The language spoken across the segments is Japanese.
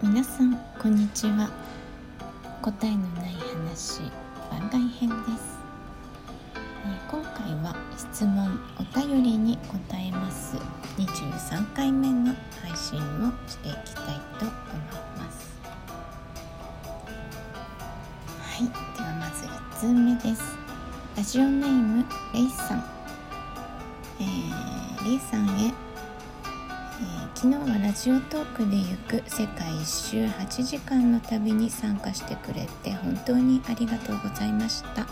皆さんこんにちは。答えのない話番外編です、えー今回は質問お便りに答えます。23回目の配信をしていきたいと思います。はい。ではまず1通目です。ラジオネームレイさん、えーレイさんへ。えー昨日はラジオトークで行く世界一周8時間の旅に参加してくれて本当にありがとうございました。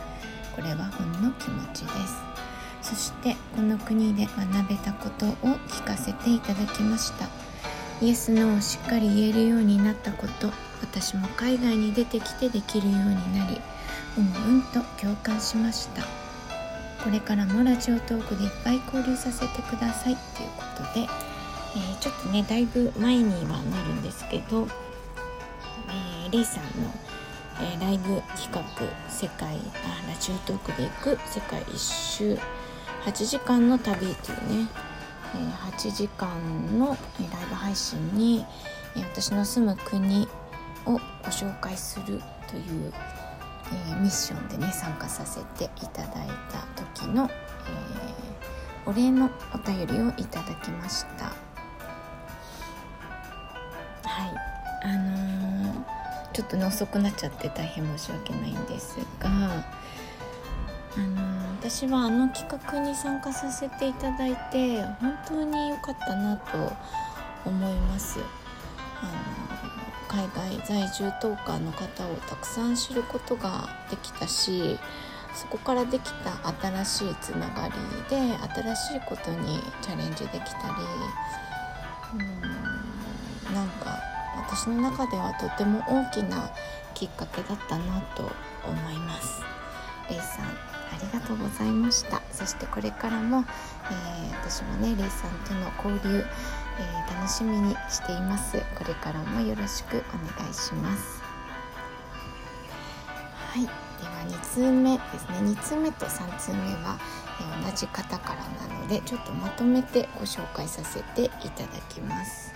これはほんの気持ちです。そしてこの国で学べたことを聞かせていただきました。イエス・ノーをしっかり言えるようになったこと私も海外に出てきてできるようになりうんうんと共感しました。これからもラジオトークでいっぱい交流させてくださいということでえーちょっとねだいぶ前にはなるんですけど、えーレイさんの、えーライブ企画世界あラジオトークで行く世界一周8時間の旅というね、えー8時間のえライブ配信に、えー私の住む国をご紹介するという、えーミッションでね参加させていただいた時の、えーお礼のお便りをいただきました。はいあのーちょっとね遅くなっちゃって大変申し訳ないんですが、あのー私はあの企画に参加させていただいて本当に良かったなと思います。あの海外在住トーカーの方をたくさん知ることができたしそこからできた新しいつながりで新しいことにチャレンジできたりうんなんか私の中ではとても大きなきっかけだったなと思います。レイさん。ありがとうございました。そしてこれからも、えー私もねレイさんとの交流、えー楽しみにしています。これからもよろしくお願いします。はい。では2通目ですね。2通目と3通目は、えー同じ方からなのでちょっとまとめてご紹介させていただきます。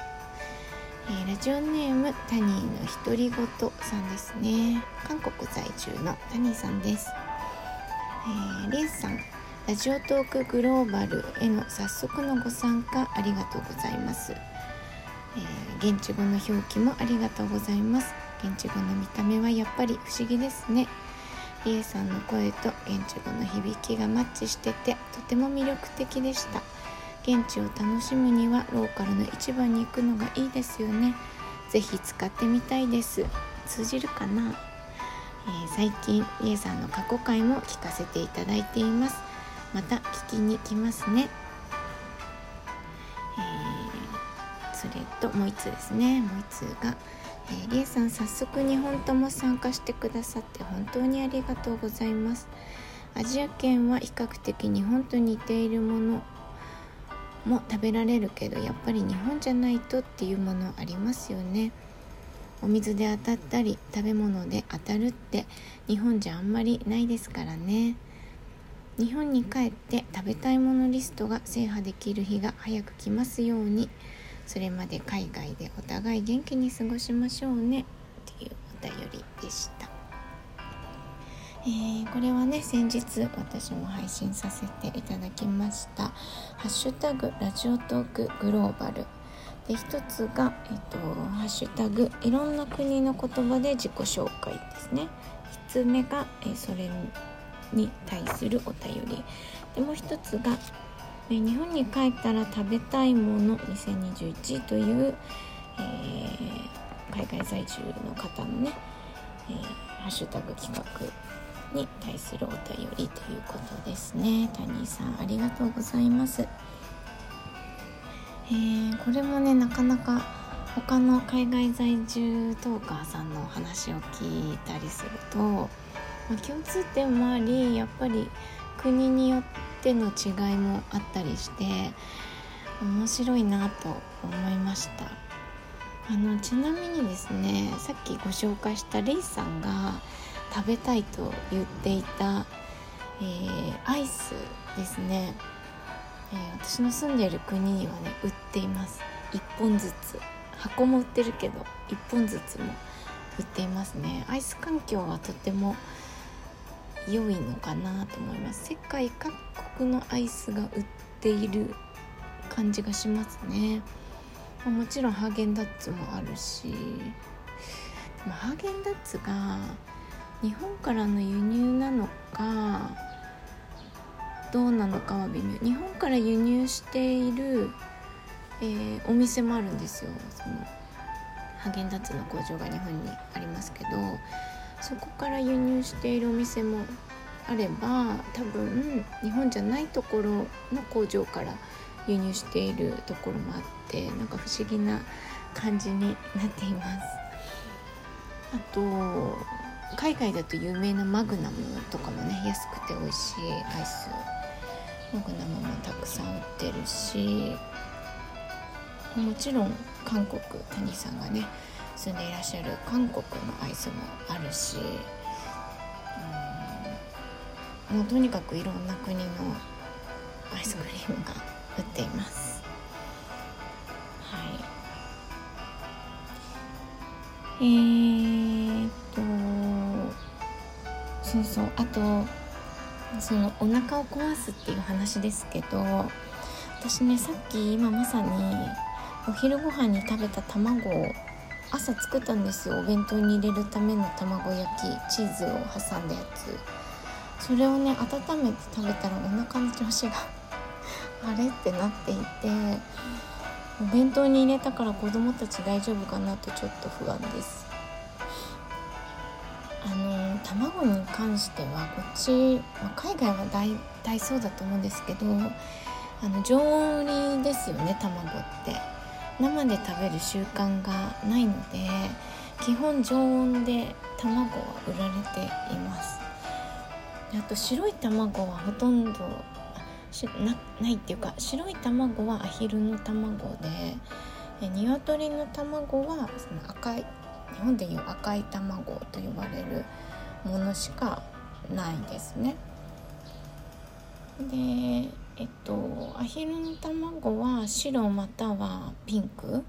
えラジオネームタニーの独り言さんですね。韓国在住のタニーさんです、えーレイさんラジオトークグローバルへの早速のご参加ありがとうございます、えー現地語の表記もありがとうございます。現地語の見た目はやっぱり不思議ですね。リエさんの声と現地語の響きがマッチしててとても魅力的でした。現地を楽しむにはローカルの市場に行くのがいいですよね。ぜひ使ってみたいです。通じるかな、え最近リエさんの過去回も聞かせていただいています。また聞きに来ますね、えーそれともう一つですね。もう一つが、えー、リエさん早速2本とも参加してくださって本当にありがとうございます。アジア圏は比較的日本と似ているものも食べられるけどやっぱり日本じゃないとっていうものありますよね。お水で当たったり食べ物で当たるって日本じゃあんまりないですからね。日本に帰って食べたいものリストが制覇できる日が早く来ますように。それまで海外でお互い元気に過ごしましょうね。っていうお便りでした。えーこれはね先日私も配信させていただきました「ハッシュタグラジオトークグローバル」で一つが、えっと「ハッシュタグいろんな国の言葉で自己紹介」ですね。一つ目が、えそれに対するお便り。でもう一つがえ日本に帰ったら食べたいもの2021という、えー海外在住の方のね、えーハッシュタグ企画に対するお便りということですね。タニーさんありがとうございます、えーこれもねなかなか他の海外在住トーカーさんのお話を聞いたりすると、まあ共通点もありやっぱり国によっての違いもあったりして面白いなと思いました。あのちなみにですねさっきご紹介したレイさんが食べたいと言っていた、えーアイスですね。えー、私の住んでいる国にはね売っています。1本ずつ。箱も売ってるけど1本ずつも売っていますね。アイス環境はとても良いのかなと思います。世界各国のアイスが売っている感じがしますね。もちろんハーゲンダッツもあるし。でもハーゲンダッツが日本からの輸入なのかどうなのかは微妙。日本から輸入している、えー、お店もあるんですよ。そのハーゲンダッツの工場が日本にありますけどそこから輸入しているお店もあれば多分日本じゃないところの工場から輸入しているところもあってなんか不思議な感じになっています。あと海外だと有名なマグナムとかもね安くて美味しいアイス。マグナムもたくさん売ってるしもちろん韓国谷さんがね住んでいらっしゃる韓国のアイスもあるし、うん、もうとにかくいろんな国のアイスクリームが売っています。はい。えー、っとそうそうあとそのお腹を壊すっていう話ですけど私ねさっき今まさにお昼ご飯に食べた卵を朝作ったんですよ。お弁当に入れるための卵焼きチーズを挟んだやつ。それをね温めて食べたらお腹の調子が あれってなっていてお弁当に入れたから子供たち大丈夫かなとちょっと不安です。あの卵に関してはこっち、まあ、海外は大体そうだと思うんですけどあの常温売りですよね卵って。生で食べる習慣がないので基本常温で卵は売られています。あと白い卵はほとんどないっていうか白い卵はアヒルの卵でえ鶏の卵はその赤い本でいう赤い卵と呼ばれるものしかないですね。でえっとアヒルの卵は白またはピンク？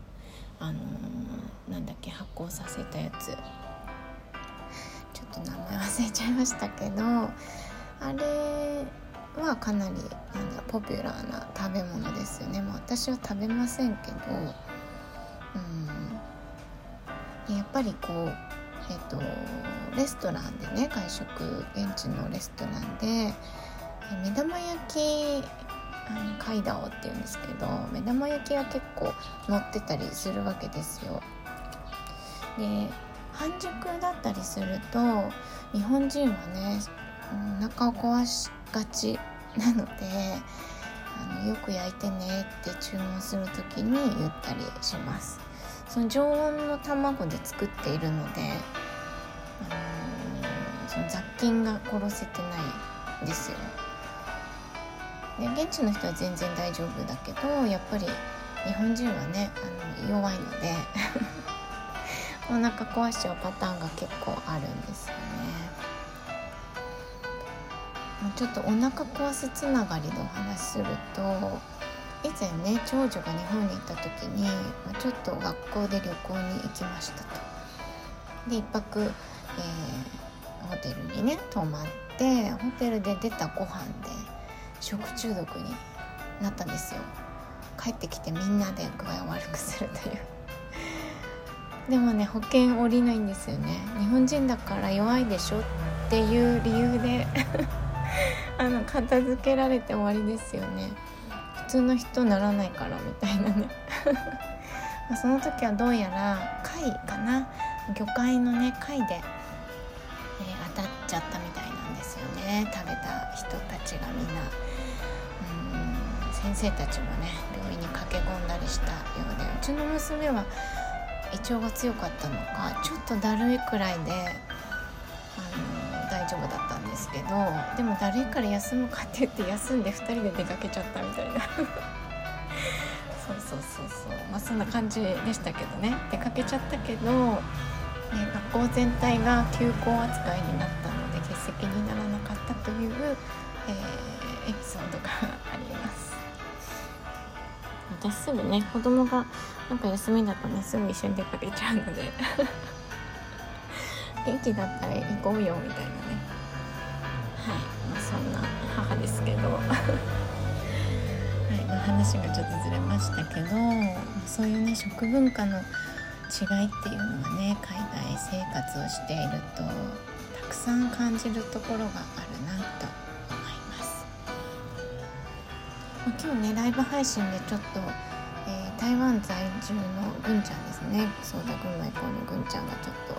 あのー、なんだっけ発酵させたやつ。ちょっと名前忘れちゃいましたけどあれはかなりなんだポピュラーな食べ物ですよね、まあ、私は食べませんけど、うん、やっぱりこうえっ、とレストランでね外食現地のレストランで目玉焼きカイダオっていうんですけど目玉焼きが結構乗ってたりするわけですよ。で半熟だったりすると日本人はねお腹を壊しがちなのであのよく焼いてねって注文する時に言ったりしますその常温の卵で作っているので、あのその雑菌が殺せてないんですよ。で現地の人は全然大丈夫だけどやっぱり日本人はねあの弱いので お腹壊しちゃうパターンが結構あるんですよね。ちょっとお腹壊すつながりでお話しすると以前ね長女が日本に行った時にちょっと学校で旅行に行きましたと。で1泊、えー、ホテルにね泊まってホテルで出たご飯で食中毒になったんですよ。帰ってきてみんなで具合を悪くするという。でもね保険下りないんですよね日本人だから弱いでしょっていう理由で あの片付けられて終わりですよね通の人ならないからみたいなね。その時はどうやら貝かな？魚介のね貝で、えー、当たっちゃったみたいなんですよね。食べた人たちがみんな。うん先生たちもね病院に駆け込んだりしたようで。うちの娘は胃腸が強かったのかちょっとだるいくらいで大丈夫だったんですけどでもだるいから休むかって言って休んで2人で出かけちゃったみたいな。そうそうそうそう。まあそんな感じでしたけどね。出かけちゃったけど、ね、学校全体が休校扱いになったので欠席にならなかったという、えー、エピソードがあります。私すぐね子供がなんか休みだとねすぐ一緒に出かけちゃうので。元気だったら行こうよみたいなね。はい、まあ、そんな母ですけど。はい、話がちょっとずれましたけどそういうね食文化の違いっていうのはね海外生活をしているとたくさん感じるところがあるなと思います、まあ、今日ねライブ配信でちょっと、えー、台湾在住のぐんちゃんですね。ソーダ群馬以降のぐんちゃんがちょっと、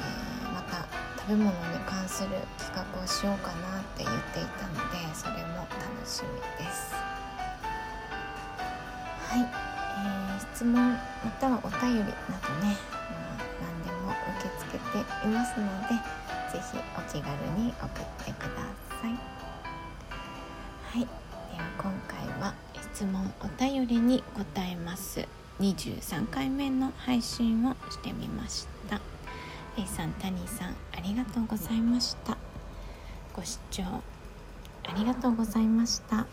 ー、また食べ物に関する企画をしようかなって言っていたのでそれも楽しみです。はい、えー、質問またはお便りなどね、まあ、何でも受け付けていますので是非お気軽に送ってください。はい。では今回は質問お便りに答えます。23回目の配信をしてみました。A さん谷さんありがとうございましたご視聴ありがとうございました。